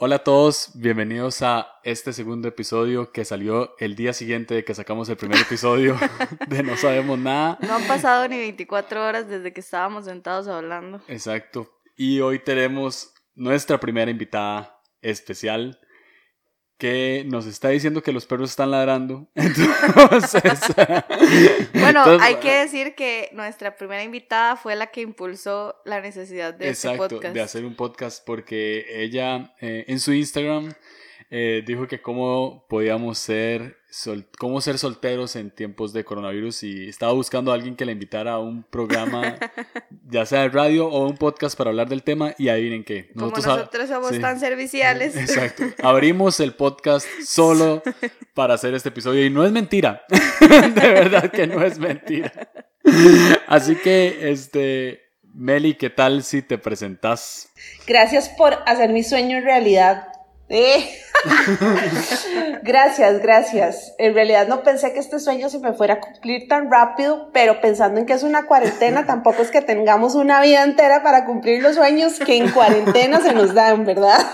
Hola a todos, bienvenidos a este segundo episodio que salió el día siguiente de que sacamos el primer episodio de No Sabemos Nada. No han pasado ni 24 horas desde que estábamos sentados hablando. Exacto. Y hoy tenemos nuestra primera invitada especial que nos está diciendo que los perros están ladrando. Entonces, bueno, hay que decir que nuestra primera invitada fue la que impulsó la necesidad de este podcast. de hacer un podcast porque ella eh, en su Instagram eh, dijo que cómo podíamos ser, cómo ser solteros en tiempos de coronavirus y estaba buscando a alguien que la invitara a un programa, ya sea de radio o un podcast para hablar del tema y adivinen qué. Nosotros, Como nosotros somos tan serviciales. Exacto. Abrimos el podcast solo para hacer este episodio y no es mentira. de verdad que no es mentira. Así que, este... Meli, ¿qué tal si te presentas? Gracias por hacer mi sueño realidad. Eh. gracias, gracias. En realidad no pensé que este sueño se me fuera a cumplir tan rápido, pero pensando en que es una cuarentena, tampoco es que tengamos una vida entera para cumplir los sueños que en cuarentena se nos dan, ¿verdad?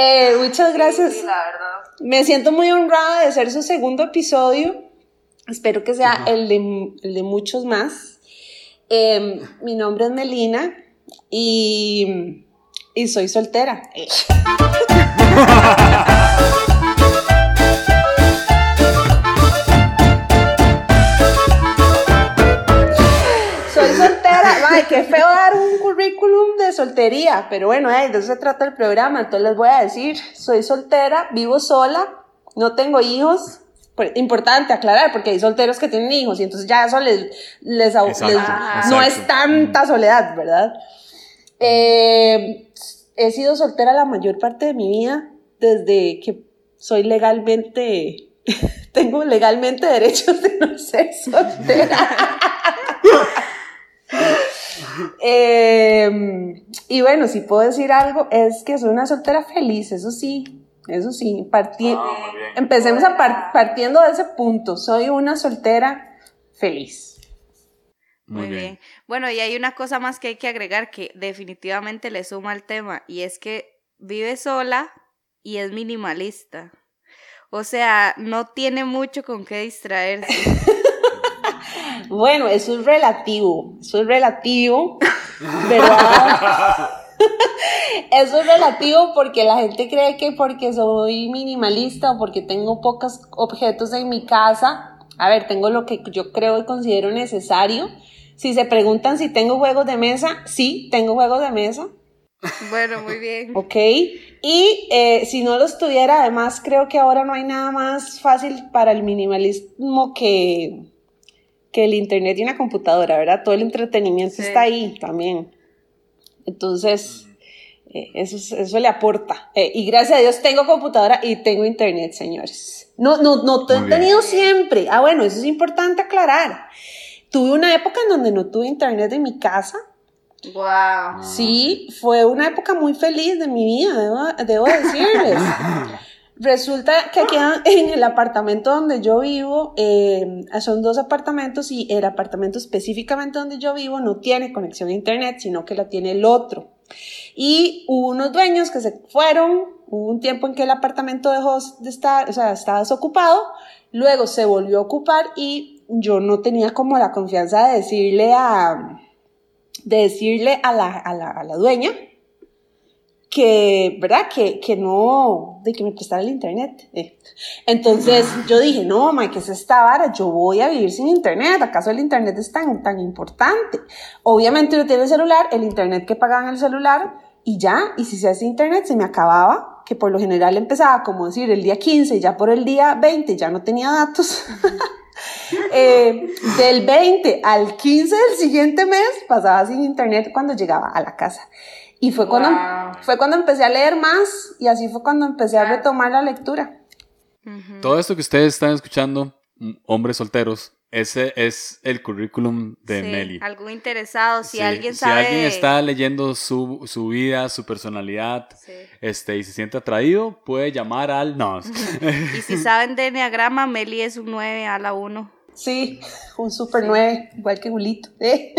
Eh, muchas gracias. Me siento muy honrada de ser su segundo episodio. Espero que sea el, de, muchos más. Em, mi nombre es Melina y y soy soltera. soy soltera. Ay, qué feo dar un currículum de soltería, pero bueno, de eso se trata el programa. Entonces les voy a decir, soy soltera, vivo sola, no tengo hijos. Importante aclarar, porque hay solteros que tienen hijos y entonces ya eso les, les, no es tanta soledad, ¿verdad? Eh, he sido soltera la mayor parte de mi vida desde que soy legalmente, tengo legalmente derechos de no ser soltera. Em, y bueno, si puedo decir algo, es que soy una soltera feliz, eso sí, eso sí. Ah, empecemos a partiendo de ese punto, soy una soltera feliz. Muy, bien. Bueno, y hay una cosa más que hay que agregar que definitivamente le suma al tema y es que vive sola y es minimalista. O sea, no tiene mucho con qué distraerse. bueno, eso es relativo, eso es relativo, ¿verdad? Eso es relativo porque la gente cree que porque soy minimalista o porque tengo pocos objetos en mi casa, a ver, tengo lo que yo creo y considero necesario, si se preguntan si tengo juegos de mesa, sí, tengo juegos de mesa. Bueno, muy bien. Ok. Y eh, si no los tuviera, además creo que ahora no hay nada más fácil para el minimalismo que, que el internet y una computadora, ¿verdad? Todo el entretenimiento está ahí también. Entonces, eh, eso, eso le aporta. Eh, y gracias a Dios tengo computadora y tengo internet, señores. No, no, no, he tenido siempre. Ah, bueno, eso es importante aclarar. Tuve una época en donde no tuve internet en mi casa. Wow. Sí, fue una época muy feliz de mi vida, debo, decirles. Resulta que aquí en el apartamento donde yo vivo, eh, son dos apartamentos y el apartamento específicamente donde yo vivo no tiene conexión a internet, sino que la tiene el otro. Y hubo unos dueños que se fueron, hubo un tiempo en que el apartamento dejó de estar, o sea, estaba desocupado, luego se volvió a ocupar y yo no tenía como la confianza de decirle a, de decirle a la, a la, a la dueña que, ¿verdad? Que, que no, de que me prestara el internet. Eh. Entonces yo dije, no, ma, que es esta vara? Yo voy a vivir sin internet. ¿Acaso el internet es tan, tan importante? Obviamente yo tiene el celular, el internet que pagaba en el celular y ya, y si se hace internet se me acababa, que por lo general empezaba como decir el día 15 y ya por el día 20 ya no tenía datos. Eh, del 20 al 15 del siguiente mes pasaba sin internet cuando llegaba a la casa. Y fue cuando, fue cuando empecé a leer más y así fue cuando empecé a retomar la lectura. Todo esto que ustedes están escuchando, mm, hombres solteros, ese es el currículum de sí. Algo interesado, si alguien sabe. Si alguien está leyendo su, su vida, su personalidad, este, y se siente atraído, puede llamar al. No. y si saben de Enneagrama, Meli es un 9 a la 1. Sí, un super 9, igual que Julito. ¿eh?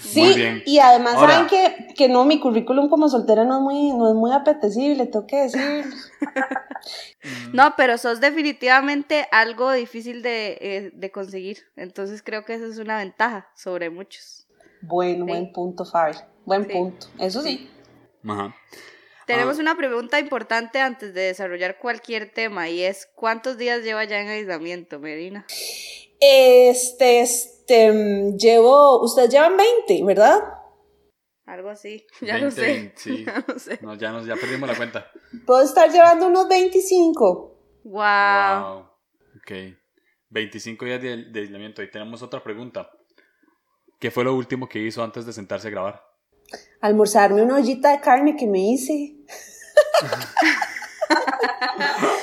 Sí, y además saben que, que, no, mi currículum como soltera no es muy, no es muy apetecible, tengo que decir. no, pero sos definitivamente algo difícil de, eh, de, conseguir, entonces creo que eso es una ventaja sobre muchos. Bueno, buen punto, Fabi, buen punto, eso sí. Ajá. Tenemos ah. una pregunta importante antes de desarrollar cualquier tema y es ¿cuántos días lleva ya en aislamiento, Medina? Este, este, llevo, ustedes llevan 20, ¿verdad? Algo así, ya lo sé. Sí. Ya, sé. No, ya, nos, ya perdimos la cuenta. Puedo estar llevando unos 25. Wow. wow. Ok. 25 días de, de aislamiento. Y tenemos otra pregunta. ¿Qué fue lo último que hizo antes de sentarse a grabar? almorzarme una ollita de carne que me hice.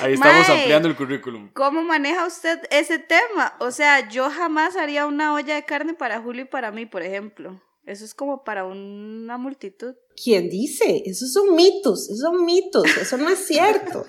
Ahí estamos ampliando el currículum. ¿Cómo maneja usted ese tema? O sea, yo jamás haría una olla de carne para Julio y para mí, por ejemplo. Eso es como para una multitud. ¿Quién dice? Esos son mitos, esos son mitos, eso no es cierto.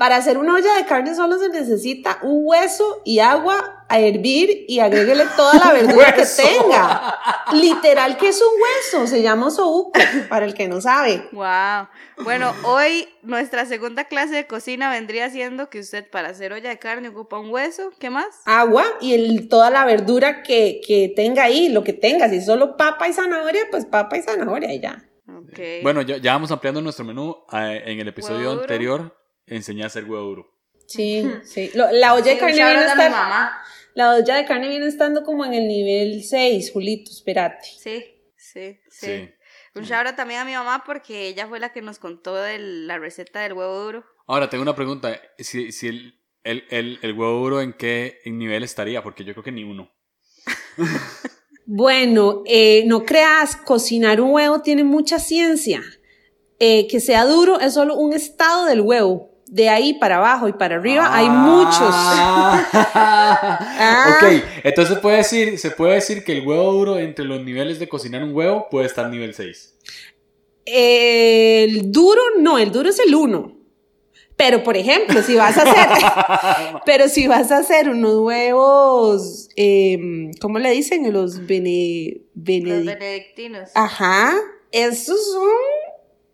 Para hacer una olla de carne solo se necesita un hueso y agua a hervir y agréguele toda la verdura que tenga. Literal que es un hueso, se llama sobuco, para el que no sabe. Wow. Bueno, hoy nuestra segunda clase de cocina vendría siendo que usted para hacer olla de carne ocupa un hueso, ¿qué más? Agua y el, toda la verdura que, que tenga ahí, lo que tenga. Si es solo papa y zanahoria, pues papa y zanahoria y ya. Okay. Bueno, ya, ya vamos ampliando nuestro menú. Eh, en el episodio anterior enseñé a hacer huevo duro. Sí, sí. la olla de carne viene estar, La olla de carne viene estando como en el nivel 6, Julito, espérate. Sí, sí, sí. Un shout también a mi mamá porque ella fue la que nos contó de la receta del huevo duro. Ahora, tengo una pregunta. Si, si el, el, el, el, huevo duro en qué nivel estaría, porque yo creo que ni uno. bueno, eh, no creas, cocinar un huevo tiene mucha ciencia. Eh, que sea duro es solo un estado del huevo de ahí para abajo y para arriba hay muchos. Ah. Ok, entonces puede decir, se puede decir que el huevo duro entre los niveles de cocinar un huevo puede estar nivel 6. El duro no, el duro es el 1. Pero, por ejemplo, si vas a hacer, pero si vas a hacer unos huevos, eh, ¿cómo le dicen? Los, bene, Los benedictinos. Ajá, esos son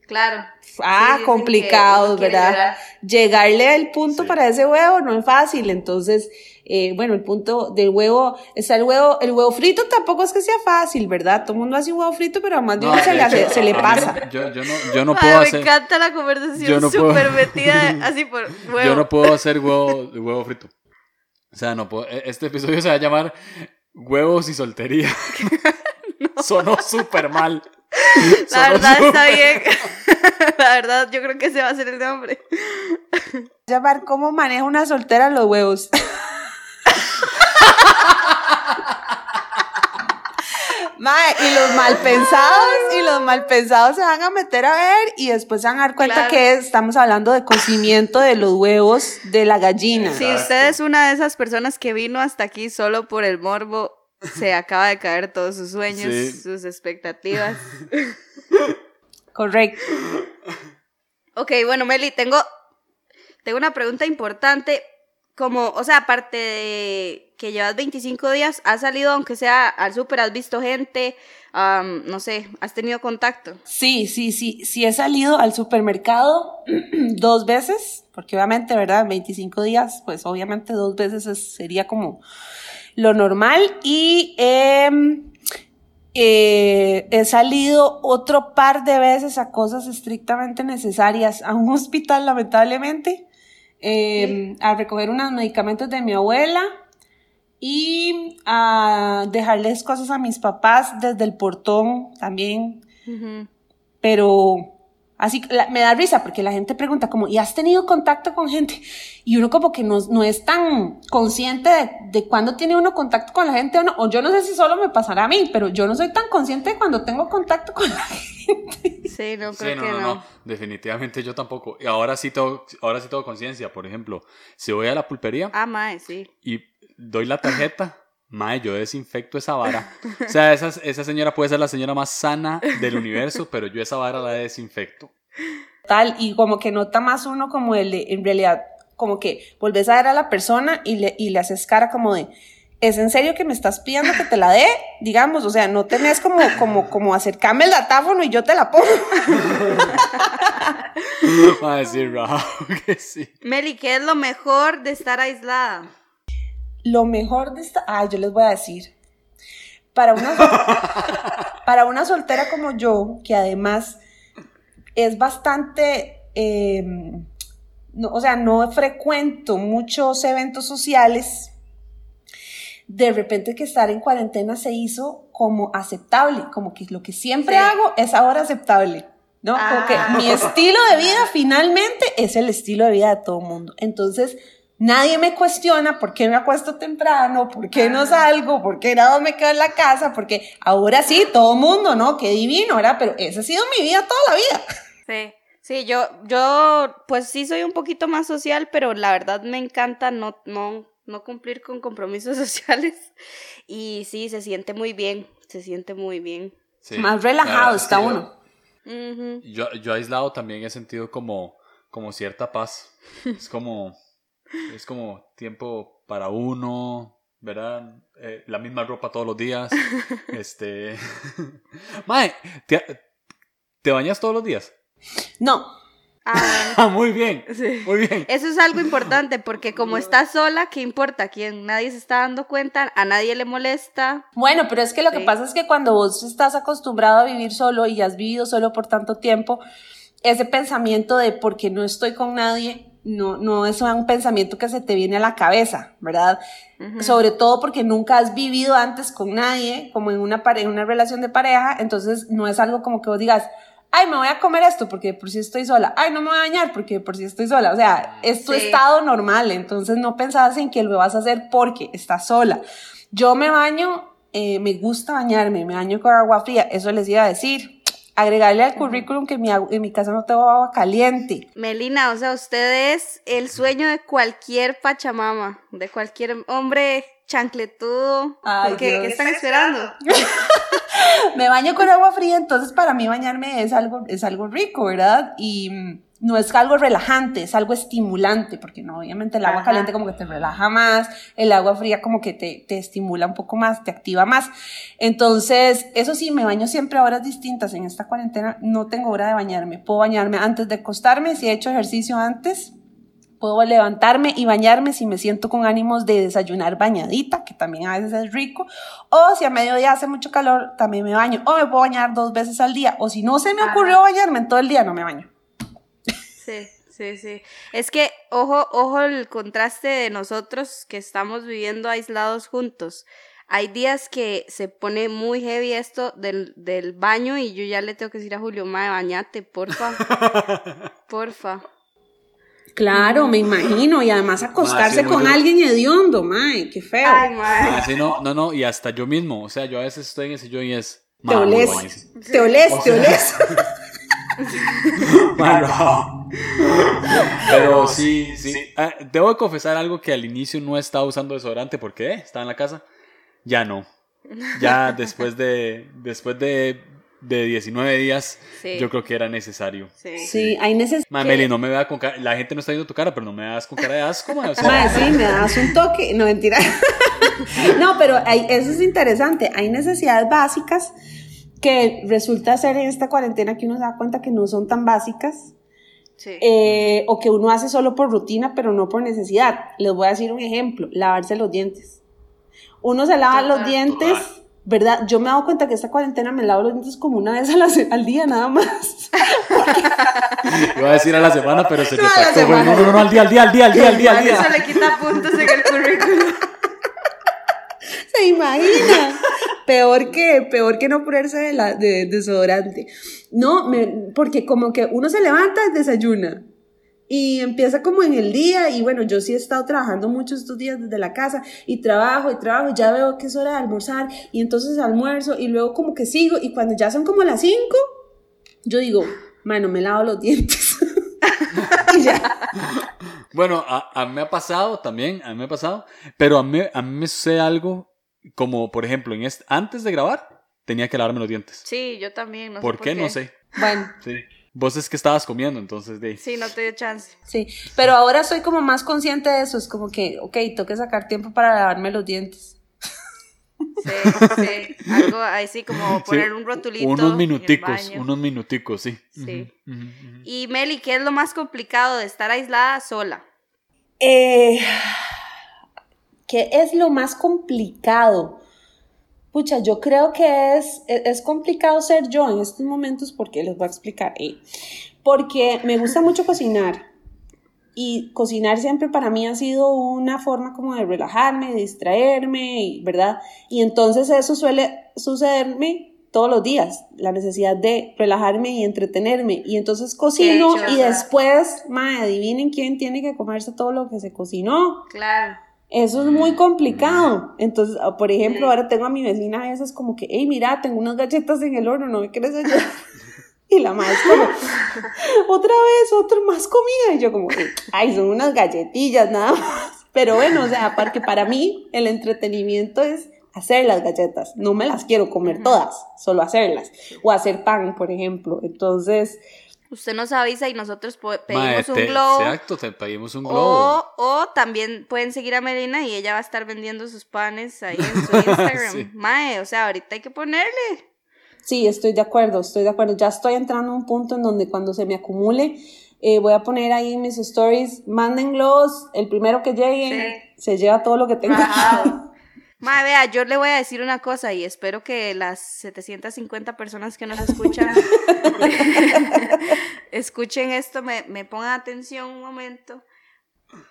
Claro. Ah, complicado, ¿verdad? Llegarle al punto para ese huevo no es fácil, entonces, eh, bueno, el punto del huevo, está el huevo, el huevo frito tampoco es que sea fácil, ¿verdad? Todo el mundo hace un huevo frito, pero a más de uno se, le, se le pasa. yo, yo, no, yo no puedo hacer... Me encanta la conversación súper metida así por huevo. Yo no puedo hacer huevo, huevo frito. O sea, no puedo, e, este episodio se va a llamar Huevos y soltería. Sonó súper mal. La verdad está bien. La verdad, yo creo que ese va a ser el nombre. Llamar cómo maneja una soltera los huevos. y los mal pensados, y los mal pensados se van a meter a ver y después se van a dar cuenta que estamos hablando de cocimiento de los huevos de la gallina. Si usted es una de esas personas que vino hasta aquí solo por el morbo, se acaba de caer todos sus sueños, sus expectativas. Correcto. Ok, bueno, Meli, tengo, tengo una pregunta importante. Como, o sea, aparte de que llevas 25 días, ¿has salido, aunque sea al súper, has visto gente? no sé, ¿has tenido contacto? Sí, sí, sí, sí he salido al supermercado dos veces, porque obviamente, ¿verdad? 25 días, pues obviamente dos veces sería como lo normal y em, eh, he salido otro par de veces a cosas estrictamente necesarias a un hospital, lamentablemente, em, a recoger unos medicamentos de mi abuela y a dejarles cosas a mis papás desde el portón también. Pero Así me da risa porque la gente pregunta como, ¿y has tenido contacto con gente? Y uno como que no, no es tan consciente de, de cuándo tiene uno contacto con la gente o no. O yo no sé si solo me pasará a mí, pero yo no soy tan consciente de cuando tengo contacto con la gente. Sí, no creo que no, Definitivamente yo tampoco. Y ahora sí tengo, ahora sí tengo conciencia. Por ejemplo, si voy a la pulpería. Ah, mae, sí. Y doy la tarjeta. Mae, yo desinfecto esa vara. O sea, esa, esa señora puede ser la señora más sana del universo, pero yo esa vara la desinfecto. Tal, y como que nota más uno como el de, en realidad, como que volvés a ver a la persona y le, y le haces cara como de, ¿es en serio que me estás pidiendo que te la dé? Digamos, o sea, no tenés como, como, como acercarme el datáfono y yo te la pongo. Va a decir que sí. Meli, ¿qué es lo mejor de estar aislada? Lo mejor de esta... Ah, yo les voy a decir. Para una, para una soltera como yo, que además es bastante... Em, no, o sea, no frecuento muchos eventos sociales, de repente que estar en cuarentena se hizo como aceptable, como que lo que siempre hago es ahora aceptable, ¿no? Como que Ah. mi estilo de vida finalmente es el estilo de vida de todo el mundo. Entonces, nadie me cuestiona por qué me acuesto temprano, por qué no salgo, por qué nada me quedo en la casa, porque ahora sí, todo el mundo, ¿no? Qué divino, ¿verdad? Pero esa ha sido mi vida toda la vida. Sí. Sí, yo, yo, pues sí soy un poquito más social, pero la verdad me encanta no, no, no cumplir con compromisos sociales. Y sí, se siente muy bien, se siente muy bien. Sí. Más relajado está uno. Ujú. Yo, yo aislado también he sentido como, como cierta paz. Es como, es como tiempo para uno, ¿verdad? Eh, la misma ropa todos los días. Este. Mae, ¿te, ¿te bañas todos los días? No, Ah, muy bien. Sí. Muy bien. Eso es algo importante porque como estás sola, ¿qué importa? ¿Quién? Nadie se está dando cuenta, a nadie le molesta. Bueno, pero es que lo que pasa es que cuando vos estás acostumbrado a vivir solo y has vivido solo por tanto tiempo, ese pensamiento de porque no estoy con nadie, no, no es un pensamiento que se te viene a la cabeza, ¿verdad? Sobre todo porque nunca has vivido antes con nadie, como en una, pare- en una relación de pareja, entonces no es algo como que vos digas, ay, me voy a comer esto porque por si estoy sola, ay, no me voy a bañar porque por si estoy sola, o sea, es tu Sí. estado normal, entonces no pensabas en que lo vas a hacer porque estás sola. Yo me baño, eh, me gusta bañarme, me baño con agua fría, eso les iba a decir. Agregarle al currículum que en mi, en mi casa no tengo agua caliente. Melina, o sea, usted es el sueño de cualquier pachamama, de cualquier hombre chancletudo. Ay, ¿Qué, Dios. qué están esperando? me baño con agua fría, entonces para mí bañarme es algo, es algo rico, ¿verdad? Y mm, no es algo relajante, es algo estimulante, porque no, obviamente el agua Ajá. caliente como que te relaja más, el agua fría como que te, te estimula un poco más, te activa más. Entonces, eso sí, me baño siempre a horas distintas. En esta cuarentena no tengo hora de bañarme. Puedo bañarme antes de acostarme, si he hecho ejercicio antes, Puedo levantarme y bañarme si me siento con ánimos de desayunar bañadita, que también a veces es rico. O si a mediodía hace mucho calor, también me baño. O me puedo bañar dos veces al día. O si no se me ocurrió bañarme en todo el día, no me baño. Sí, sí, sí. Es que, ojo, ojo el contraste de nosotros que estamos viviendo aislados juntos. Hay días que se pone muy heavy esto del, del baño y yo ya le tengo que decir a Julio, mae, bañate, porfa. porfa. Claro, me imagino. Y además acostarse con alguien hediondo, mae, qué feo. Ay, mae. Así no, no, no, y hasta yo mismo. O sea, yo a veces estoy en el sillón y es. te "Ma, olés, bañese". te olés, te olés. Pero sí, sí. Ah, debo de confesar algo que al inicio no estaba usando desodorante porque eh, estaba en la casa. Ya no. Ya después de después de, de 19 días, Sí. yo creo que era necesario. Sí. Sí, hay necesidad. Ma, Meli, no me vea con cara. La gente no está viendo tu cara, pero no me veas con cara de asco, ma, o sea, sí, me das un toque. No, mentira. no, pero hay- eso es interesante. Hay necesidades básicas que resulta ser en esta cuarentena que uno se da cuenta que no son tan básicas. Sí. eh, o que uno hace solo por rutina, pero no por necesidad. Les voy a decir un ejemplo, lavarse los dientes. Uno se lava Total. los dientes, ¿verdad? Yo me he dado cuenta que esta cuarentena me lavo los dientes como una vez a la al día nada más. iba a decir a la semana, pero se No. Bueno, semana. no, no, no, al día, al día, al día, al día, al día, al Eso le quita puntos en el currículum. ¿Se imagina? Peor que, peor que no ponerse de, la, de desodorante. No, me- porque como que uno se levanta, desayuna. Y empieza como en el día, y bueno, yo sí he estado trabajando mucho estos días desde la casa, y trabajo, y trabajo, y ya veo que es hora de almorzar, y entonces almuerzo, y luego como que sigo, y cuando ya son como las 5, yo digo, mano, me lavo los dientes. y ya. Bueno, a, a mí me ha pasado también, a mí me ha pasado, pero a mí, a mí me sucede algo como, por ejemplo, en este, antes de grabar, tenía que lavarme los dientes. Sí, yo también. No sé ¿Por qué? No sé. Bueno, Sí. Vos es que estabas comiendo, entonces de... Sí, no te dio chance. sí. Pero ahora soy como más consciente de eso, es como que, ok, tengo que sacar tiempo para lavarme los dientes. Sí, sí. Algo así como poner un rotulito. Unos minuticos, unos minuticos, sí. Sí. Y Meli, ¿qué es lo más complicado de estar aislada sola? Eh, ¿Qué es lo más complicado? Pucha, yo creo que es, es complicado ser yo en estos momentos porque les voy a explicar. Eh, porque me gusta mucho cocinar y cocinar siempre para mí ha sido una forma como de relajarme, de distraerme, ¿verdad? Y entonces eso suele sucederme todos los días, la necesidad de relajarme y entretenerme. Y entonces cocino y después, madre, adivinen quién tiene que comerse todo lo que se cocinó. Claro. Eso es muy complicado. Entonces, ah, por ejemplo, ahora tengo a mi vecina a veces como que, hey, mira, tengo unas galletas en el horno, ¿no me quieres ayudar? Y la madre como, otra vez, otra más comida. Y yo como, ay, son unas galletillas nada más. Pero bueno, o sea, porque para mí el entretenimiento es hacer las galletas. No me las quiero comer todas, solo hacerlas. O hacer pan, por ejemplo. Entonces... Usted nos avisa y nosotros pedimos un globo. Exacto, te pedimos un globo. O, también pueden seguir a Melina y ella va a estar vendiendo sus panes ahí en su Instagram. Mae, o sea, ahorita hay que ponerle. Sí, estoy de acuerdo, estoy de acuerdo. Ya estoy entrando a un punto en donde cuando se me acumule, eh, voy a poner ahí mis stories, mándenlos, el primero que llegue se lleva todo lo que tenga. Madre, vea, yo le voy a decir una cosa y espero que las 750 personas que nos escuchan escuchen esto, me, me pongan atención un momento.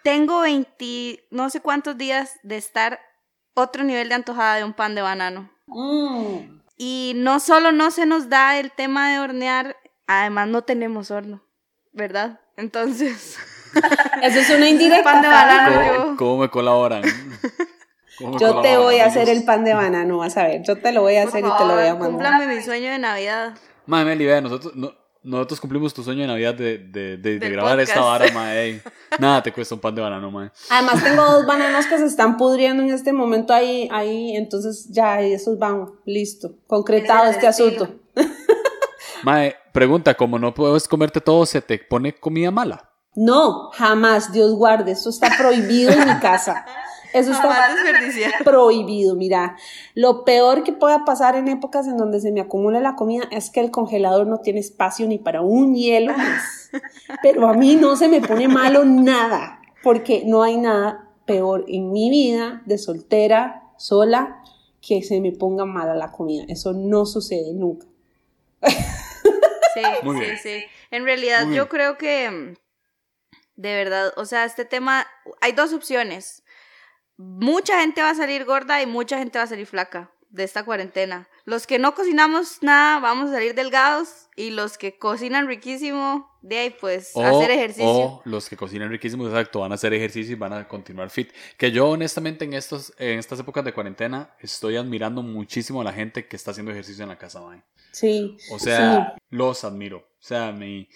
Tengo 20, no sé cuántos días de estar otro nivel de antojada de un pan de banano. Mm. Y no solo no se nos da el tema de hornear, además no tenemos horno, ¿verdad? Entonces... Eso es una indirecta. Pan de banano, ¿Cómo, me colaboran? Yo te voy a hacer el pan de banano, vas a ver. Yo te lo voy a hacer y te lo voy a mandar. Cúmplame mi sueño de Navidad. Meli, vea, nosotros, no, nosotros cumplimos tu sueño de Navidad de, de, de, grabar esta vara, mae. Nada te cuesta un pan de banano, mae. Además, tengo dos bananos que se están pudriendo en este momento ahí, ahí, entonces ya esos van, listo, concretado este asunto. Mae, pregunta, como no puedes comerte todo, ¿se te pone comida mala? No, jamás, Dios guarde, eso está prohibido en mi casa. Eso está prohibido, mira. Lo peor que pueda pasar en épocas en donde se me acumula la comida es que el congelador no tiene espacio ni para un hielo más. Pero a mí no se me pone malo nada, porque no hay nada peor en mi vida de soltera, sola, que se me ponga mala la comida. Eso no sucede nunca. Sí, sí, sí. En realidad yo creo que, de verdad, o sea, este tema, hay dos opciones mucha gente va a salir gorda y mucha gente va a salir flaca de esta cuarentena. Los que no cocinamos nada vamos a salir delgados y los que cocinan riquísimo, de ahí pues hacer ejercicio. O los que cocinan riquísimo, exacto, van a hacer ejercicio y van a continuar fit. Que yo honestamente en, estos, en estas épocas de cuarentena estoy admirando muchísimo a la gente que está haciendo ejercicio en la casa, Sí. O sea, los admiro. O sea, mi...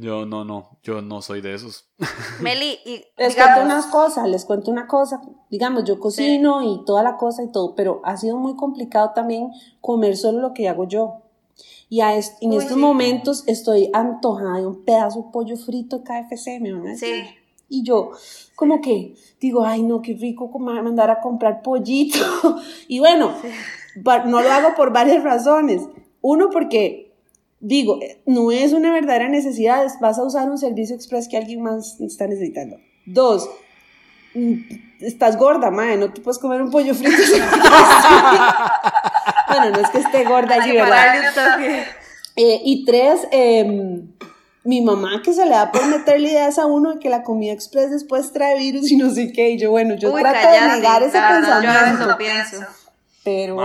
Yo no, no, yo no soy de esos. Meli, y les cuento unas cosas, les cuento una cosa. Digamos, yo cocino y toda la cosa y todo, pero ha sido muy complicado también comer solo lo que hago yo. Y en estos momentos estoy antojada de un pedazo de pollo frito de KFC, me van a decir. Sí. Y yo, como que digo, ay, no, qué rico mandar a comprar pollito. y bueno, no lo hago por varias razones. Uno, porque digo, no es una verdadera necesidad, vas a usar un servicio express que alguien más está necesitando. Dos, mm, estás gorda, madre, no te puedes comer un pollo frito. bueno, no es que esté gorda allí, ¿verdad? Eh, y tres, em, mi mamá que se le da por meterle ideas a uno de que la comida express después trae virus y no sé qué, y yo, bueno, yo trato de negar ese pensamiento. Yo pienso. Pero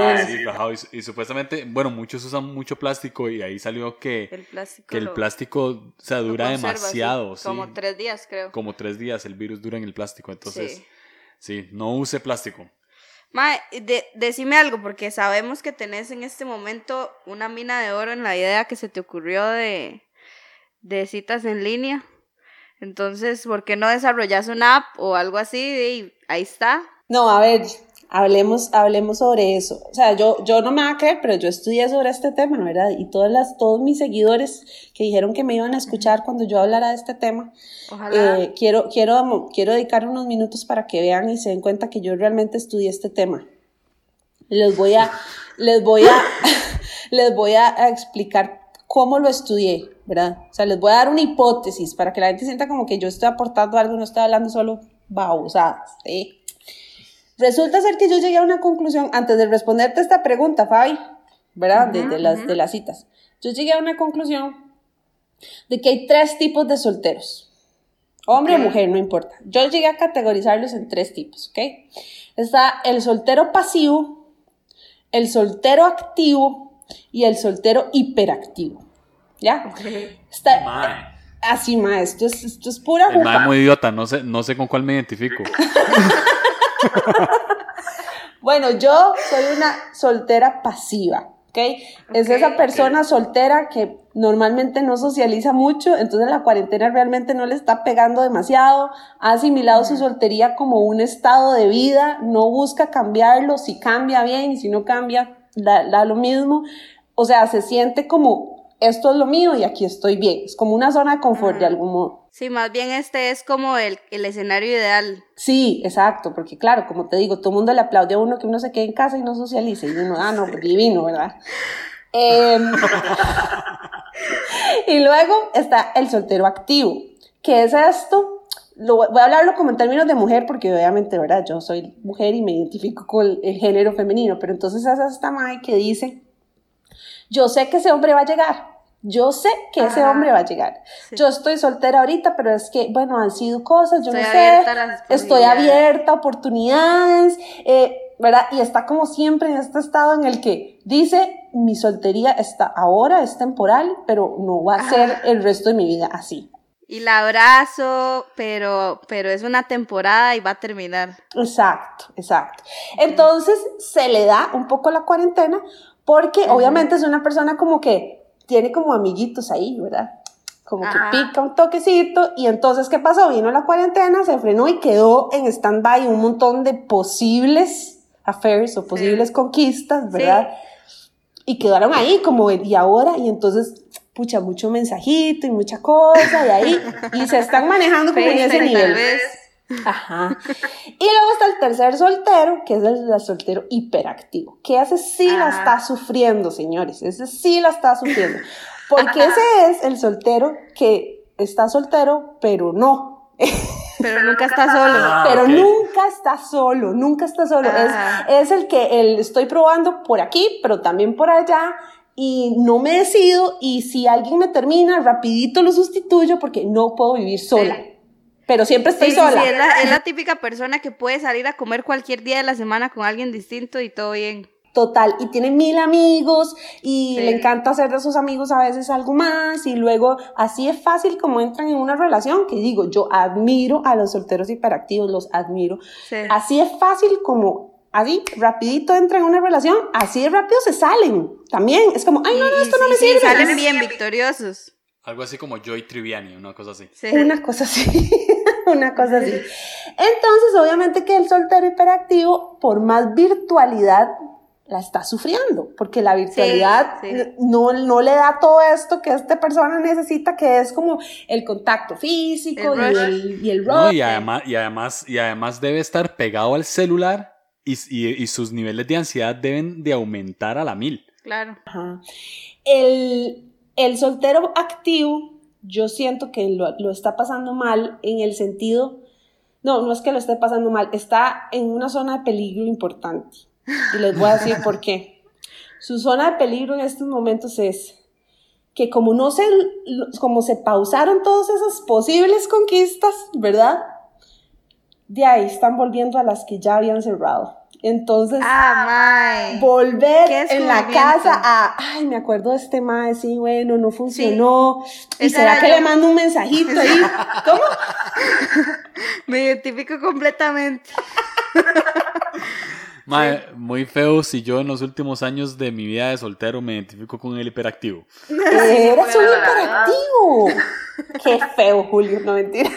y, supuestamente, bueno, muchos usan mucho plástico y ahí salió que el plástico, que el plástico se dura demasiado. Como tres días, creo. Como tres días el virus dura en el plástico. Entonces, sí, no use plástico. Mae, decime algo, porque sabemos que tenés en este momento una mina de oro en la idea que se te ocurrió de, de citas en línea. Entonces, ¿por qué no desarrollas una app o algo así? Y ahí está. No, a ver, hablemos, hablemos sobre eso. O sea, yo, yo no me voy a creer, pero yo estudié sobre este tema, ¿verdad? Y todas las, todos mis seguidores que dijeron que me iban a escuchar cuando yo hablara de este tema, eh, quiero, quiero, quiero dedicar unos minutos para que vean y se den cuenta que yo realmente estudié este tema. Les voy a, les voy a, les voy a explicar cómo lo estudié, ¿verdad? O sea, les voy a dar una hipótesis para que la gente sienta como que yo estoy aportando algo, no estoy hablando solo babosadas, ¿sí? Resulta ser que yo llegué a una conclusión, antes de responderte esta pregunta, Fabi, ¿verdad? de, las, de las citas. Yo llegué a una conclusión de que hay tres tipos de solteros. Hombre o mujer, no importa. Yo llegué a categorizarlos en tres tipos, ¿ok? Está el soltero pasivo, el soltero activo y el soltero hiperactivo. ¿Ya? Está, así, ma, esto es, esto es pura El es muy idiota, no sé, no sé con cuál me identifico. bueno, yo soy una soltera pasiva. Es esa persona soltera que normalmente no socializa mucho, entonces la cuarentena realmente no le está pegando demasiado, ha asimilado su soltería como un estado de vida, no busca cambiarlo, si cambia bien y si no cambia, da lo mismo. O sea, se siente como esto es lo mío y aquí estoy bien. Es como una zona de confort de algún modo. Sí, más bien este es como el, escenario ideal. Sí, exacto, porque claro, como te digo, todo el mundo le aplaude a uno que uno se quede en casa y no socialice. Y uno, ah, no, divino, ¿verdad? Em, y luego está el soltero activo. ¿Qué es esto? Lo, voy a hablarlo como en términos de mujer, porque obviamente, ¿verdad? Yo soy mujer y me identifico con el, el género femenino, pero entonces es esta madre que dice yo sé que ese hombre va a llegar. Yo sé que ese hombre va a llegar. Yo estoy soltera ahorita, pero es que, bueno, han sido cosas, yo no sé. Estoy abierta a oportunidades, eh, ¿verdad? Y está como siempre en este estado en el que dice, mi soltería está ahora, es temporal, pero no va a ser el resto de mi vida así. Y la abrazo, pero, pero es una temporada y va a terminar. Exacto, exacto. Entonces se le da un poco la cuarentena porque obviamente es una persona como que tiene como amiguitos ahí, ¿verdad? Como que pica un toquecito y entonces, ¿qué pasó? Vino la cuarentena, se frenó y quedó en stand-by un montón de posibles affairs o posibles conquistas, ¿verdad? Y quedaron ahí como, ¿y ahora? Y entonces, pucha, mucho mensajito y mucha cosa y ahí, y se están manejando como en ese nivel. Ajá. Y luego está el tercer soltero, que es el, soltero hiperactivo, que ese sí la está sufriendo, señores, ese sí la está sufriendo. Porque ese es el soltero que está soltero, pero no. Pero nunca está solo. Ah, pero nunca está solo, nunca está solo. Es, es, el que el, estoy probando por aquí, pero también por allá. Y no me decido. Y si alguien me termina, rapidito lo sustituyo porque no puedo vivir sola pero siempre estoy sola. Sí, es, la, típica persona que puede salir a comer cualquier día de la semana con alguien distinto y todo bien. Total, y tiene mil amigos y le encanta hacer de sus amigos a veces algo más y luego así es fácil como entran en una relación, que digo, yo admiro a los solteros hiperactivos, los admiro. Así es fácil como así, rapidito entran en una relación, así de rápido se salen. También es como, ay, no, no, esto no me sirve. salen bien victoriosos. Algo así como Joy Triviani, una cosa así. Una cosa así. una cosa así. Entonces, obviamente que el soltero hiperactivo, por más virtualidad, la está sufriendo, porque la virtualidad No, no le da todo esto que esta persona necesita, que es como el contacto físico y, el, y el y, además, y, además, y además debe estar pegado al celular y, y, sus niveles de ansiedad deben de aumentar a la mil. Claro. El, el soltero activo yo siento que lo, está pasando mal en el sentido, no, no es que lo esté pasando mal, está en una zona de peligro importante. Y les voy a decir por qué. Su zona de peligro en estos momentos es que como no se, como se pausaron todas esas posibles conquistas, ¿verdad? De ahí están volviendo a las que ya habían cerrado. Entonces, ah, volver en la casa a, ay, me acuerdo de este mae, sí, bueno, no funcionó. ¿Y será que le mando un mensajito ahí? ¿Cómo? me identifico completamente. Mae, muy feo si yo en los últimos años de mi vida de soltero me identifico con el hiperactivo. Eres un hiperactivo. Qué feo, Julio, no mentira.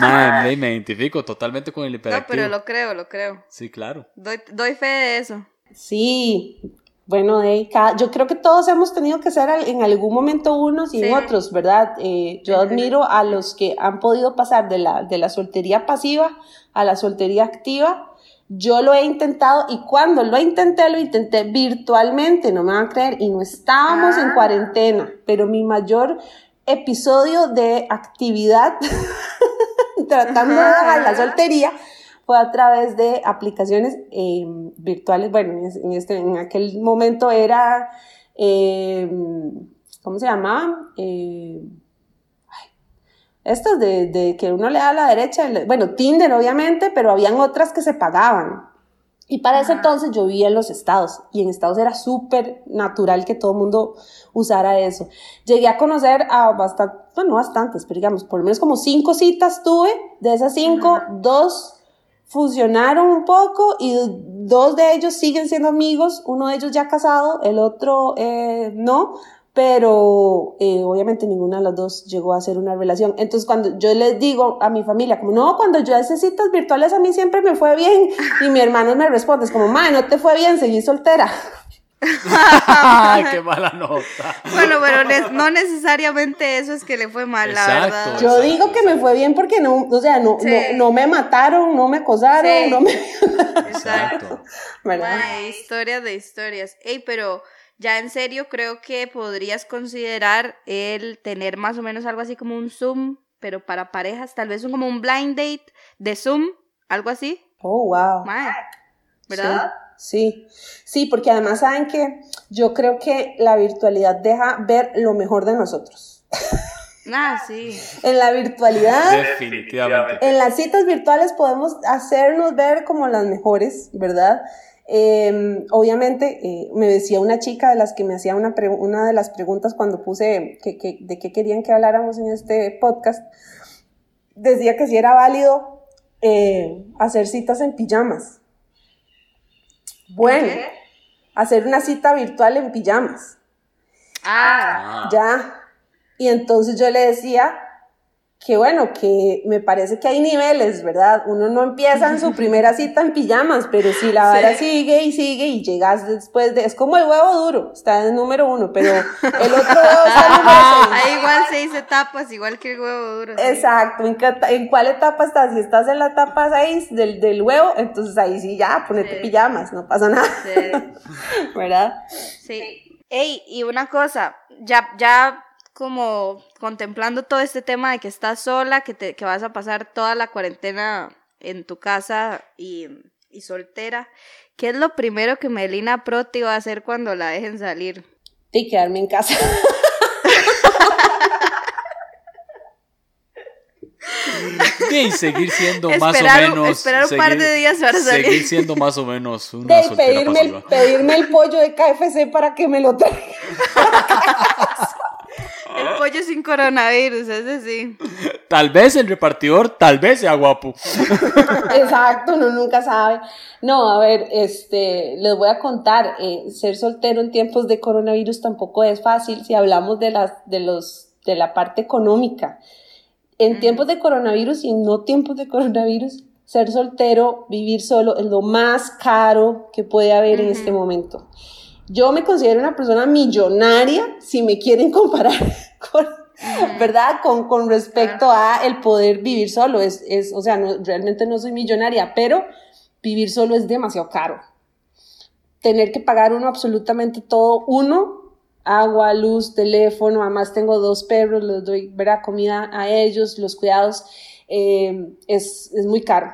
Mae, me, identifico totalmente con el hiperactivo. No, pero lo creo, lo creo. Sí, claro. Doy, doy fe de eso. Sí, bueno, de yo creo que todos hemos tenido que ser en algún momento unos y en otros, ¿verdad? Eh, yo admiro a los que han podido pasar de la, de la soltería pasiva a la soltería activa Yo lo he intentado y cuando lo intenté, lo intenté virtualmente, no me van a creer, y no estábamos en ah. cuarentena, pero mi mayor episodio de actividad tratando de dejar la soltería fue a través de aplicaciones em, virtuales. Bueno, en, este, en aquel momento era, em, ¿cómo se llamaba? Eh, estas de, de, que uno le da a la derecha, bueno, Tinder obviamente, pero habían otras que se pagaban. Y para ese entonces yo vivía en los estados y en estados era súper natural que todo el mundo usara eso. Llegué a conocer a bastante, bueno, no bastantes, pero digamos, por lo menos como cinco citas tuve. De esas cinco, dos fusionaron un poco y dos de ellos siguen siendo amigos. Uno de ellos ya casado, el otro eh, no, pero eh, obviamente ninguna de las dos llegó a ser una relación. Entonces cuando yo les digo a mi familia, como no, cuando yo hace citas virtuales a mí siempre me fue bien, y mi hermano me responde, es como, ma, no te fue bien, seguí soltera. ¡Qué mala nota! Bueno, pero no necesariamente eso es que le fue mal, la verdad. Yo digo que me fue bien porque no, o sea, no, no, me mataron, no me acosaron, no me... Exacto. ¿Verdad? historias de historias. Ey, pero ya en serio creo que podrías considerar el tener más o menos algo así como un Zoom, pero para parejas, tal vez como un blind date de Zoom, algo así. Oh, wow. ¿Verdad? Sí, sí, porque además saben que yo creo que la virtualidad deja ver lo mejor de nosotros. Ah, sí. En la virtualidad. Definitivamente. En las citas virtuales podemos hacernos ver como las mejores, ¿verdad? Em, obviamente, eh, me decía una chica de las que me hacía una, una de las preguntas cuando puse que, de qué querían que habláramos en este podcast, decía que si era válido eh, hacer citas en pijamas. Bueno, hacer una cita virtual en pijamas. Ah. Ya. Y entonces yo le decía, que bueno, que me parece que hay niveles, ¿verdad? Uno no empieza en su primera cita en pijamas, pero si la vara sigue y sigue y llegas después de... Es como el huevo duro, está en número uno, pero el otro huevo está en número seis. Hay igual seis etapas, igual que el huevo duro. Exacto, ¿En, cuál etapa estás? Si estás en la etapa seis del, del huevo, entonces ahí sí ya, ponete pijamas, no pasa nada. ¿Verdad? Sí. Ey, y una cosa, ya, ya como contemplando todo este tema de que estás sola, que, te, que vas a pasar toda la cuarentena en tu casa y, y soltera, ¿qué es lo primero que Melina Proti va a hacer cuando la dejen salir? Y quedarme en casa. y seguir siendo más o menos. Esperar un par de días para salir. Seguir siendo más o menos una de pedirme, el, pedirme el pollo de KFC para que me lo traiga. El pollo sin coronavirus, es decir. Tal vez el repartidor, tal vez sea guapo. Exacto, uno nunca sabe. No, a ver, este, les voy a contar, eh, ser soltero en tiempos de coronavirus tampoco es fácil si hablamos de las, de los, de la parte económica. En tiempos de coronavirus y no tiempos de coronavirus, ser soltero, vivir solo es lo más caro que puede haber en este momento. Yo me considero una persona millonaria, si me quieren comparar con, ¿verdad? Con, con respecto a el poder vivir solo. Es, es o sea, no, realmente no soy millonaria, pero vivir solo es demasiado caro. Tener que pagar uno absolutamente todo, uno, agua, luz, teléfono, además tengo dos perros, les doy, ¿verdad? Comida a ellos, los cuidados, eh, es, es muy caro.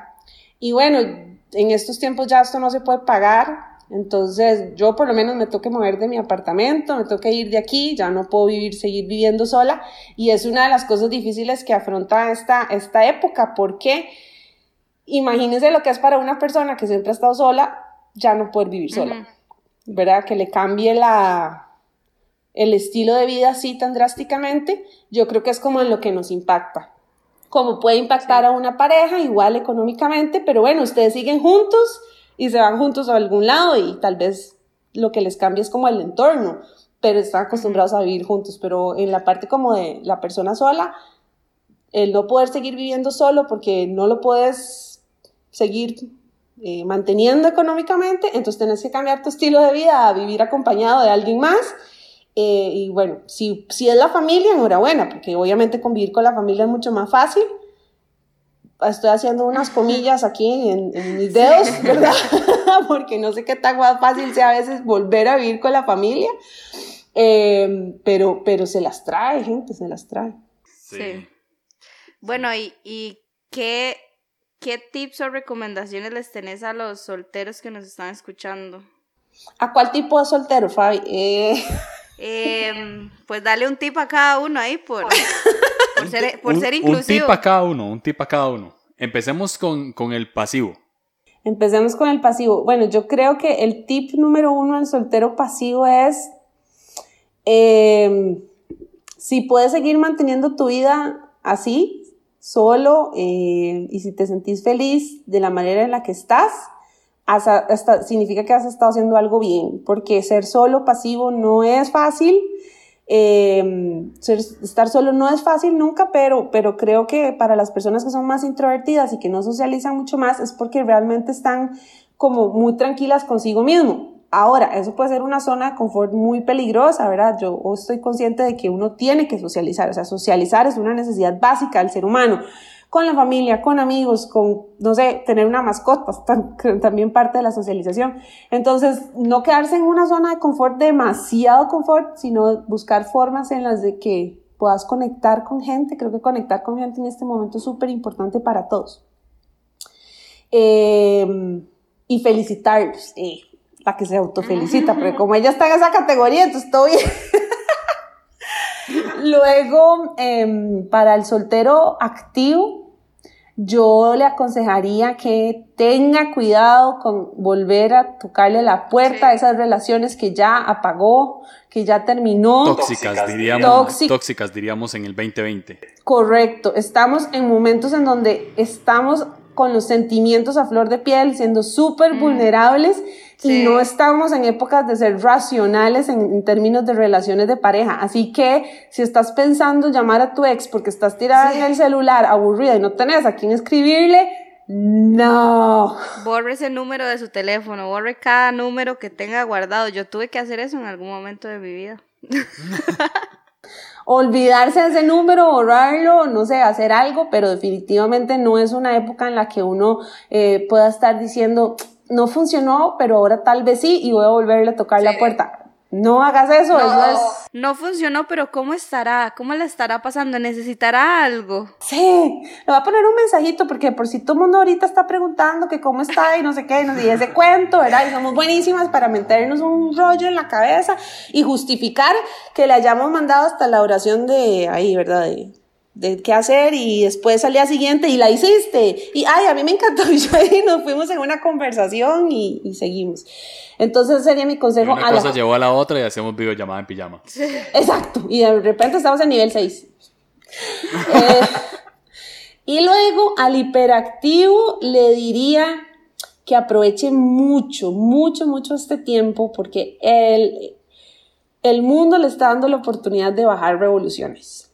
Y bueno, en estos tiempos ya esto no se puede pagar, entonces, yo por lo menos me toque mover de mi apartamento, me toque ir de aquí, ya no puedo vivir, seguir viviendo sola. Y es una de las cosas difíciles que afronta esta, esta época, porque imagínense lo que es para una persona que siempre ha estado sola, ya no poder vivir sola. ¿Verdad? Que le cambie la, el estilo de vida así tan drásticamente, yo creo que es como en lo que nos impacta. Como puede impactar a una pareja, igual económicamente, pero bueno, ustedes siguen juntos y se van juntos a algún lado y tal vez lo que les cambia es como el entorno, pero están acostumbrados a vivir juntos. Pero en la parte como de la persona sola, el no poder seguir viviendo solo porque no lo puedes seguir eh, manteniendo económicamente, entonces tienes que cambiar tu estilo de vida a vivir acompañado de alguien más. Eh, y bueno, si, si es la familia, enhorabuena, porque obviamente convivir con la familia es mucho más fácil, estoy haciendo unas comillas aquí en, mis dedos, ¿verdad? Porque no sé qué tan fácil sea a veces volver a vivir con la familia, em, pero, pero se las trae, gente, se las trae. Sí. Bueno, ¿y, y qué, qué tips o recomendaciones les tenés a los solteros que nos están escuchando? ¿A cuál tipo de soltero, Fabi? Eh... Em, pues dale un tip a cada uno ahí por, por ser, por ser inclusivo. Un tip a cada uno, un tip a cada uno. Empecemos con, con el pasivo. Empecemos con el pasivo. Bueno, yo creo que el tip número uno del soltero pasivo es em, si puedes seguir manteniendo tu vida así, solo, eh, y si te sentís feliz de la manera en la que estás, hasta, significa que has estado haciendo algo bien, porque ser solo pasivo no es fácil. Eh, estar solo no es fácil nunca, pero, pero creo que para las personas que son más introvertidas y que no socializan mucho más es porque realmente están como muy tranquilas consigo mismo. Ahora, eso puede ser una zona de confort muy peligrosa, ¿verdad? Yo estoy consciente de que uno tiene que socializar, o sea, socializar es una necesidad básica del ser humano con la familia, con amigos, con, no sé, tener una mascota, también parte de la socialización. Entonces, no quedarse en una zona de confort, demasiado confort, sino buscar formas en las de que puedas conectar con gente. Creo que conectar con gente en este momento es súper importante para todos. Em, y felicitarlos. Eh, la que se autofelicita, pero como ella está en esa categoría, entonces todo bien. Luego, em, para el soltero activo, yo le aconsejaría que tenga cuidado con volver a tocarle la puerta a esas relaciones que ya apagó, que ya terminó. Tóxicas, diríamos, tóxicas, diríamos en el 2020. Correcto, estamos en momentos en donde estamos con los sentimientos a flor de piel, siendo súper mm. vulnerables y no estamos en épocas de ser racionales en, términos de relaciones de pareja. Así que si estás pensando llamar a tu ex porque estás tirada en el celular aburrida y no tenés a quién escribirle, no. Borre ese número de su teléfono, borre cada número que tenga guardado. Yo tuve que hacer eso en algún momento de mi vida. olvidarse de ese número, borrarlo, no sé, hacer algo, pero definitivamente no es una época en la que uno eh, pueda estar diciendo, no funcionó, pero ahora tal vez sí y voy a volverle a tocar la puerta. No hagas eso, no, eso es... No funcionó, pero ¿cómo estará? ¿Cómo le estará pasando? ¿Necesitará algo? Sí, le voy a poner un mensajito porque por si todo el mundo ahorita está preguntando que cómo está y no sé qué, y nos dice ese cuento, ¿verdad? Y somos buenísimas para meternos un rollo en la cabeza y justificar que le hayamos mandado hasta la oración de ahí, ¿verdad? De de qué hacer y después al día siguiente y la hiciste. Y ay, a mí me encantó. Y nos fuimos en una conversación y, y seguimos. Entonces sería mi consejo. una cosa llevó a la otra y hacemos videollamada en pijama. Exacto. Y de repente estamos en nivel 6. Eh, y luego al hiperactivo le diría que aproveche mucho, mucho, mucho este tiempo porque el, el mundo le está dando la oportunidad de bajar revoluciones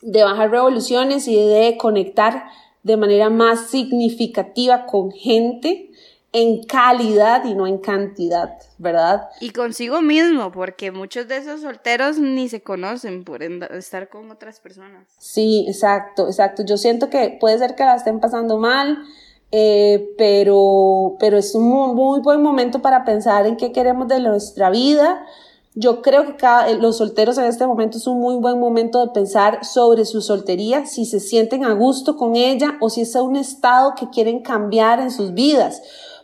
de bajar revoluciones y de conectar de manera más significativa con gente en calidad y no en cantidad, ¿verdad? Y consigo mismo, porque muchos de esos solteros ni se conocen por estar con otras personas. Sí, exacto, exacto. Yo siento que puede ser que la estén pasando mal, eh, pero, pero es un muy buen momento para pensar en qué queremos de nuestra vida, yo creo que cada, eh, los solteros en este momento es un muy buen momento de pensar sobre su soltería, si se sienten a gusto con ella o si es un estado que quieren cambiar en sus vidas.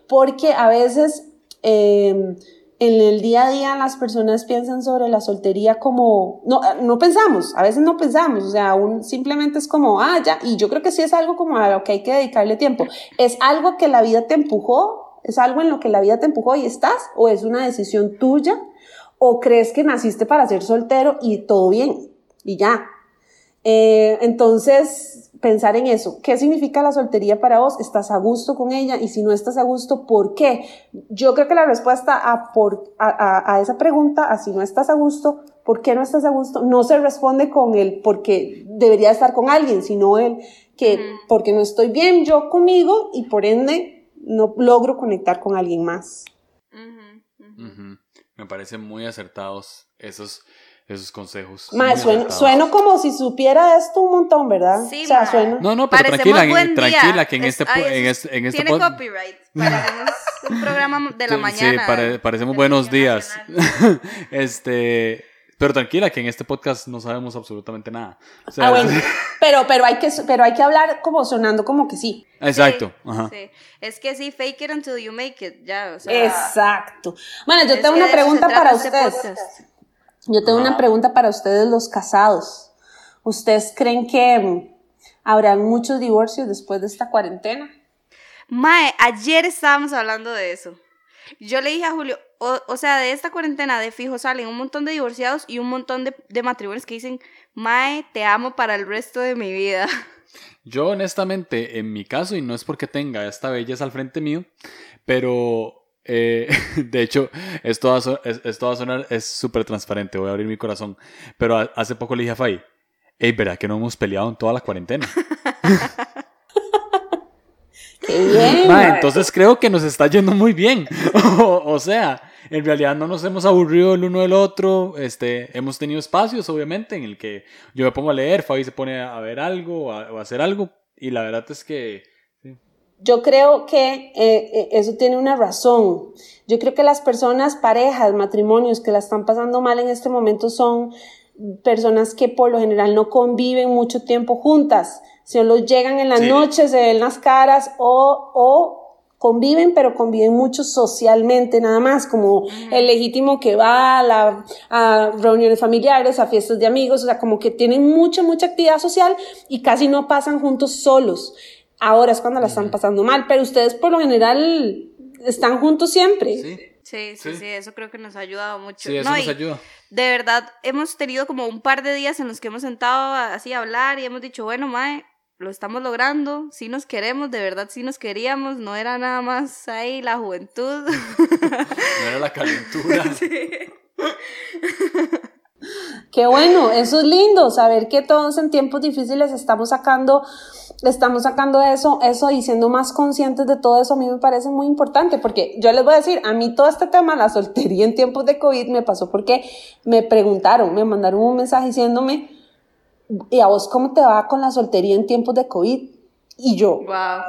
Porque a veces em, en el día a día las personas piensan sobre la soltería como, no, eh, no pensamos, a veces no pensamos, o sea, un, simplemente es como, ah, ya, y yo creo que sí es algo como a lo que hay que dedicarle tiempo. ¿Es algo que la vida te empujó? ¿Es algo en lo que la vida te empujó y estás? ¿O es una decisión tuya? ¿O crees que naciste para ser soltero y todo bien? Y ya. Eh, entonces, pensar en eso. ¿Qué significa la soltería para vos? ¿Estás a gusto con ella? Y si no estás a gusto, ¿por qué? Yo creo que la respuesta a, por, a, a, esa pregunta, a si no estás a gusto, ¿por qué no estás a gusto? No se responde con el porque debería estar con alguien, sino el que porque no estoy bien yo conmigo y por ende no logro conectar con alguien más. Me parecen muy acertados esos esos consejos. Ma, sueno, como si supiera esto un montón, ¿verdad? Sí, o sea, suena. No, no, pero tranquila, tranquila, que en este, en este, en este Tiene copyright. Parecemos un programa de la mañana. Sí, parecemos buenos días. este. Pero tranquila, que en este podcast no sabemos absolutamente nada. ah, bueno, pero, pero, hay que, pero hay que hablar como sonando como que sí. Exacto. Sí, Es que sí, fake it until you make it, ya. O sea, Exacto. Bueno, yo tengo una pregunta para este ustedes. Yo tengo una pregunta para ustedes los casados. ¿Ustedes creen que mm, habrán muchos divorcios después de esta cuarentena? Mae, ayer estábamos hablando de eso. Yo le dije a Julio, o, sea, de esta cuarentena de fijo salen un montón de divorciados y un montón de, de matrimonios que dicen, Mae, te amo para el resto de mi vida. Yo honestamente, en mi caso, y no es porque tenga esta belleza al frente mío, pero eh, de hecho, esto va, a, esto va a sonar, es súper transparente, voy a abrir mi corazón. Pero hace poco le dije a Fai, hey, ¿verdad que no hemos peleado en toda la cuarentena? ¡Qué bien! entonces creo que nos está yendo muy bien. o, sea, en realidad no nos hemos aburrido el uno del otro. Este, hemos tenido espacios, obviamente, en el que yo me pongo a leer, Fabi se pone a ver algo o a hacer algo. Y la verdad es que yo creo que eh, eh, eso tiene una razón. Yo creo que las personas, parejas, matrimonios que la están pasando mal en este momento son personas que por lo general no conviven mucho tiempo juntas. Solo llegan en la noche, se ven las caras o, o conviven, pero conviven mucho socialmente, nada más, como el legítimo que va a, la, a reuniones familiares, a fiestas de amigos, o sea, como que tienen mucha, mucha actividad social y casi no pasan juntos solos. Ahora es cuando la están pasando mal, pero ustedes por lo general están juntos siempre. Sí. Sí, sí, sí, eso creo que nos ha ayudado mucho. Sí, eso nos ayuda. De verdad, hemos tenido como un par de días en los que hemos sentado así a hablar y hemos dicho, bueno, Mae, lo estamos logrando, sí nos queremos, de verdad sí nos queríamos, no era nada más ahí la juventud. no era la calentura. Sí. Qué bueno, eso es lindo, saber que todos en tiempos difíciles estamos sacando, estamos sacando eso, eso y siendo más conscientes de todo eso, a mí me parece muy importante, porque yo les voy a decir, a mí todo este tema, la soltería en tiempos de COVID, me pasó porque me preguntaron, me mandaron un mensaje diciéndome, ¿y a vos cómo te va con la soltería en tiempos de COVID? Y yo,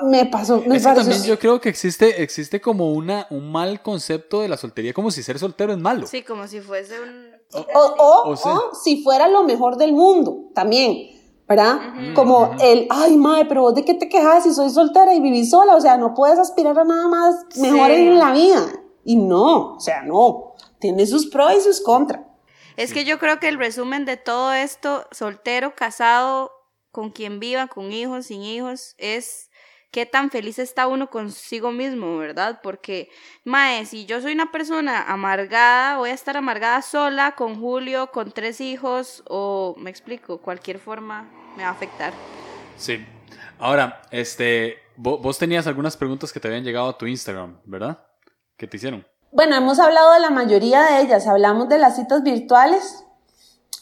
me pasó, me es también yo creo que existe, existe como una, un mal concepto de la soltería, como si ser soltero es malo. Sí, como si fuese un... O, o, si fuera lo mejor del mundo, también, ¿verdad? Como el, ay, madre, pero vos de qué te quejas si soy soltera y viví sola, o sea, no puedes aspirar a nada más mejor en la vida. Y no, o sea, no, tiene sus pros y sus contras. Es que yo creo que el resumen de todo esto, soltero, casado, con quien viva, con hijos, sin hijos, es qué tan feliz está uno consigo mismo, ¿verdad? Porque, mae, si yo soy una persona amargada, voy a estar amargada sola, con Julio, con tres hijos, o me explico, cualquier forma me va a afectar. Sí. Ahora, este, vos tenías algunas preguntas que te habían llegado a tu Instagram, ¿verdad? ¿Qué te hicieron? Bueno, hemos hablado de la mayoría de ellas. Hablamos de las citas virtuales,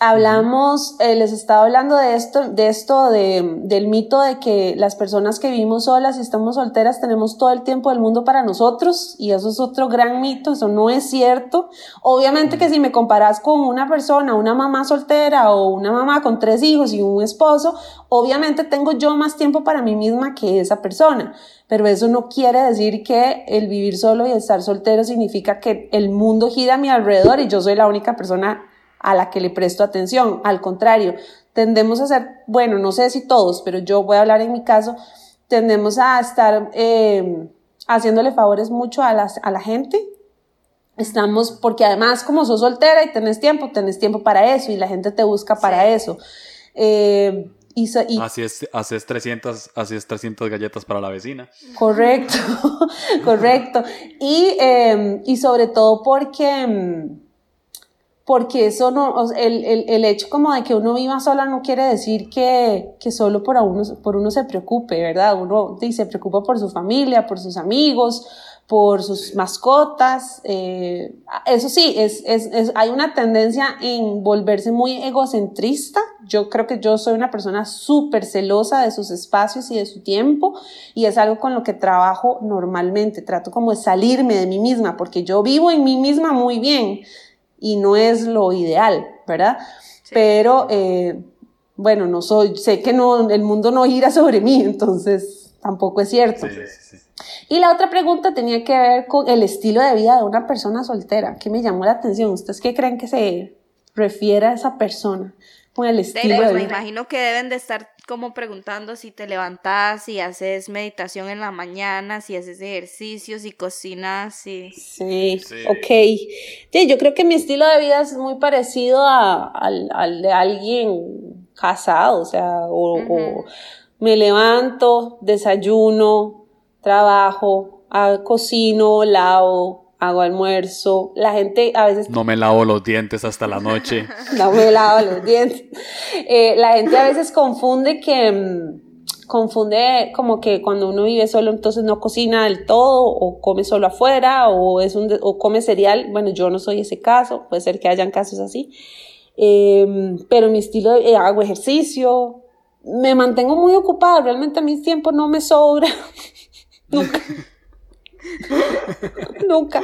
Hablamos, eh, les estaba hablando de esto, de esto, de, del mito de que las personas que vivimos solas y estamos solteras tenemos todo el tiempo del mundo para nosotros y eso es otro gran mito, eso no es cierto. Obviamente que si me comparas con una persona, una mamá soltera o una mamá con tres hijos y un esposo, obviamente tengo yo más tiempo para mí misma que esa persona. Pero eso no quiere decir que el vivir solo y estar soltero significa que el mundo gira a mi alrededor y yo soy la única persona a la que le presto atención. Al contrario, tendemos a ser, bueno, no sé si todos, pero yo voy a hablar en mi caso, tendemos a estar eh, haciéndole favores mucho a, las, a la gente. Estamos, porque además como sos soltera y tenés tiempo, tenés tiempo para eso y la gente te busca para eso. Eh, y, así, es, así, es 300, así es 300 galletas para la vecina. Correcto, correcto. Y, eh, y sobre todo porque porque eso no, el, el, el, hecho como de que uno viva sola no quiere decir que, que solo por uno, por uno se preocupe, ¿verdad? Uno se preocupa por su familia, por sus amigos, por sus mascotas. Eh, eso sí, es, es, es, hay una tendencia en volverse muy egocentrista. Yo creo que yo soy una persona súper celosa de sus espacios y de su tiempo y es algo con lo que trabajo normalmente. Trato como de salirme de mí misma porque yo vivo en mí misma muy bien y no es lo ideal, ¿verdad? Pero, eh, bueno, no soy, sé que no, el mundo no gira sobre mí, entonces tampoco es cierto. y la otra pregunta tenía que ver con el estilo de vida de una persona soltera, que me llamó la atención. ¿Ustedes qué creen que se refiere a esa persona con el estilo de vida? Me imagino que deben de estar como preguntando si te levantas, si haces meditación en la mañana, si haces ejercicios, si cocinas, si... Sí, ok. Sí, yo creo que mi estilo de vida es muy parecido al, de alguien casado, o sea, o, me levanto, desayuno, trabajo, cocino, lavo, hago almuerzo. La gente a veces... No me lavo los dientes hasta la noche. no me lavo los dientes. Eh, la gente a veces confunde que... Mm, confunde como que cuando uno vive solo entonces no cocina del todo o come solo afuera o, es un, o come cereal. Bueno, yo no soy ese caso, puede ser que hayan casos así. Em, pero mi estilo, de, eh, hago ejercicio, me mantengo muy ocupada, realmente a mi tiempo no me sobra. Nunca. Nunca.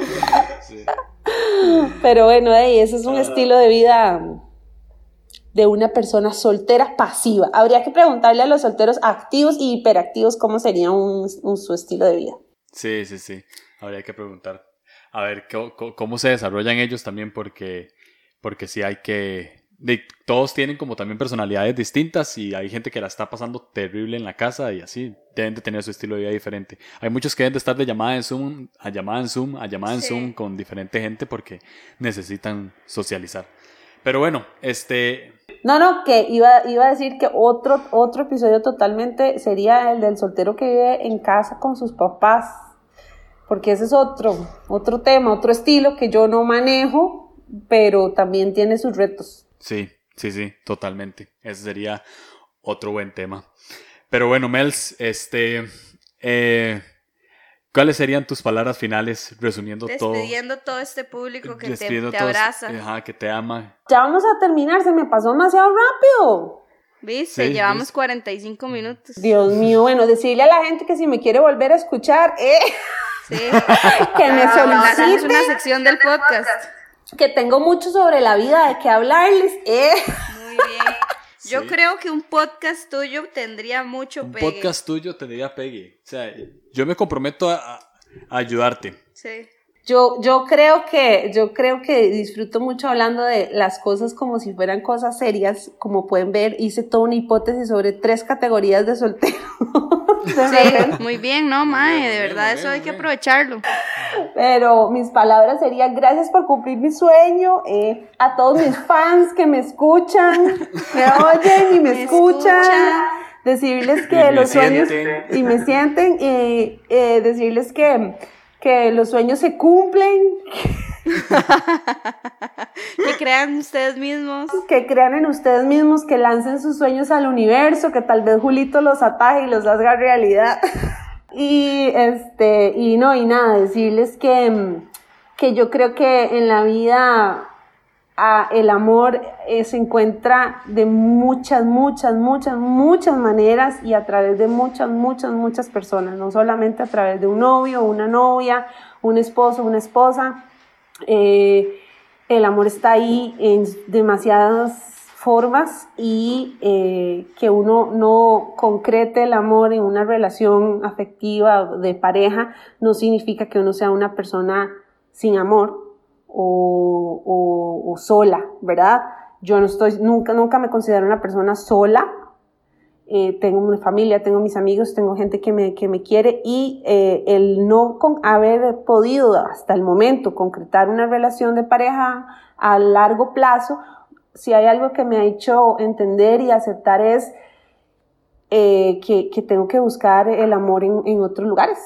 Pero bueno, ese es un ah. estilo de vida de una persona soltera pasiva. Habría que preguntarle a los solteros activos y hiperactivos cómo sería un, su estilo de vida. Sí, sí, sí. Habría que preguntar. A ver cómo, cómo se desarrollan ellos también porque, porque sí hay que todos tienen como también personalidades distintas y hay gente que la está pasando terrible en la casa y así deben de tener su estilo de vida diferente. Hay muchos que deben de estar de llamada en Zoom a llamada en Zoom a llamada en Zoom con diferente gente porque necesitan socializar. Pero bueno, este... No, no, que iba, iba a decir que otro, otro episodio totalmente sería el del soltero que vive en casa con sus papás, porque ese es otro, otro tema, otro estilo que yo no manejo, pero también tiene sus retos. Sí, sí, sí, totalmente. Ese sería otro buen tema. Pero bueno, Mels, este, eh, ¿cuáles serían tus palabras finales resumiendo todo? Despidiendo todo este público que te, abraza. ajá, que te ama. Ya vamos a terminar, se me pasó demasiado rápido. ¿Viste? Llevamos 45 minutos. Dios mío, bueno, decirle a la gente que si me quiere volver a escuchar, eh, sí. que me solicite. una sección del podcast que tengo mucho sobre la vida de qué hablarles. Eh. Muy bien. Yo creo que un podcast tuyo tendría mucho un podcast tuyo tendría pegue. O sea, yo me comprometo a, a ayudarte. Sí. Yo, yo, creo que, yo creo que disfruto mucho hablando de las cosas como si fueran cosas serias. Como pueden ver, hice toda una hipótesis sobre tres categorías de soltero. sí, muy bien, ¿no, Mae? De verdad, eso hay que aprovecharlo. Pero mis palabras serían gracias por cumplir mi sueño, eh, a todos mis fans que me escuchan, me oyen y me, escuchan. Decirles que los sueños y me sienten y eh, decirles que que los sueños se cumplen. que crean ustedes mismos. Que crean en ustedes mismos, que lancen sus sueños al universo, que tal vez Julito los ataje y los haga realidad. y este, y no, y nada, decirles que, que yo creo que en la vida el amor eh, se encuentra de muchas, muchas, muchas, muchas maneras y a través de muchas, muchas, muchas personas, no solamente a través de un novio, una novia, un esposo, una esposa. Eh, el amor está ahí en demasiadas formas y eh, que uno no concrete el amor en una relación afectiva de pareja no significa que uno sea una persona sin amor, o, sola, ¿verdad? Yo no estoy, nunca, nunca me considero una persona sola. Eh, tengo una familia, tengo mis amigos, tengo gente que me, que me quiere y eh, el no con haber podido hasta el momento concretar una relación de pareja a largo plazo, si hay algo que me ha hecho entender y aceptar es eh, que, que, tengo que buscar el amor en, en otros lugares,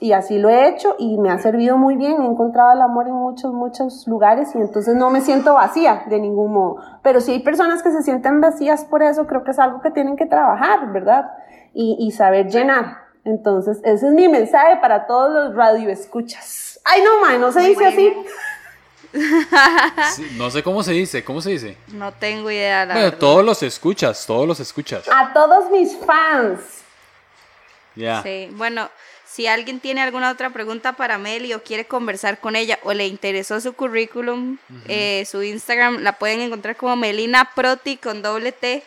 y así lo he hecho y me ha servido muy bien. He encontrado el amor en muchos, muchos lugares y entonces no me siento vacía de ningún modo. Pero si hay personas que se sienten vacías por eso, creo que es algo que tienen que trabajar, ¿verdad? Y, y saber llenar. Entonces, ese es mi mensaje para todos los radioescuchas. Ay, no, man, no se dice así. no sé cómo se dice, ¿cómo se dice? No tengo idea. La bueno, todos los escuchas, todos los escuchas. A todos mis fans. Ya. Sí, bueno, Si alguien tiene alguna otra pregunta para Meli o quiere conversar con ella o le interesó su currículum, eh, su Instagram la pueden encontrar como Melina Proti con doble T.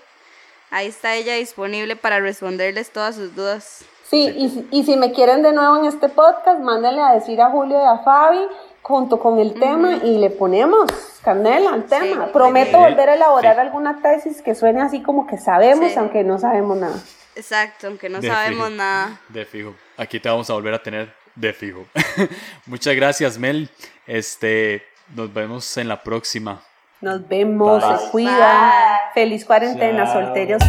Ahí está ella disponible para responderles todas sus dudas. Sí, y, y si me quieren de nuevo en este podcast, mándenle a decir a Julio y a Fabi junto con el tema y le ponemos candela al tema. Prometo volver a elaborar alguna tesis que suene así como que sabemos, aunque no sabemos nada. Exacto, aunque no sabemos nada. De fijo. Aquí te vamos a volver a tener de fijo. Muchas gracias, Mel. Este, nos vemos en la próxima. Nos vemos, se cuida. Feliz cuarentena, solteros.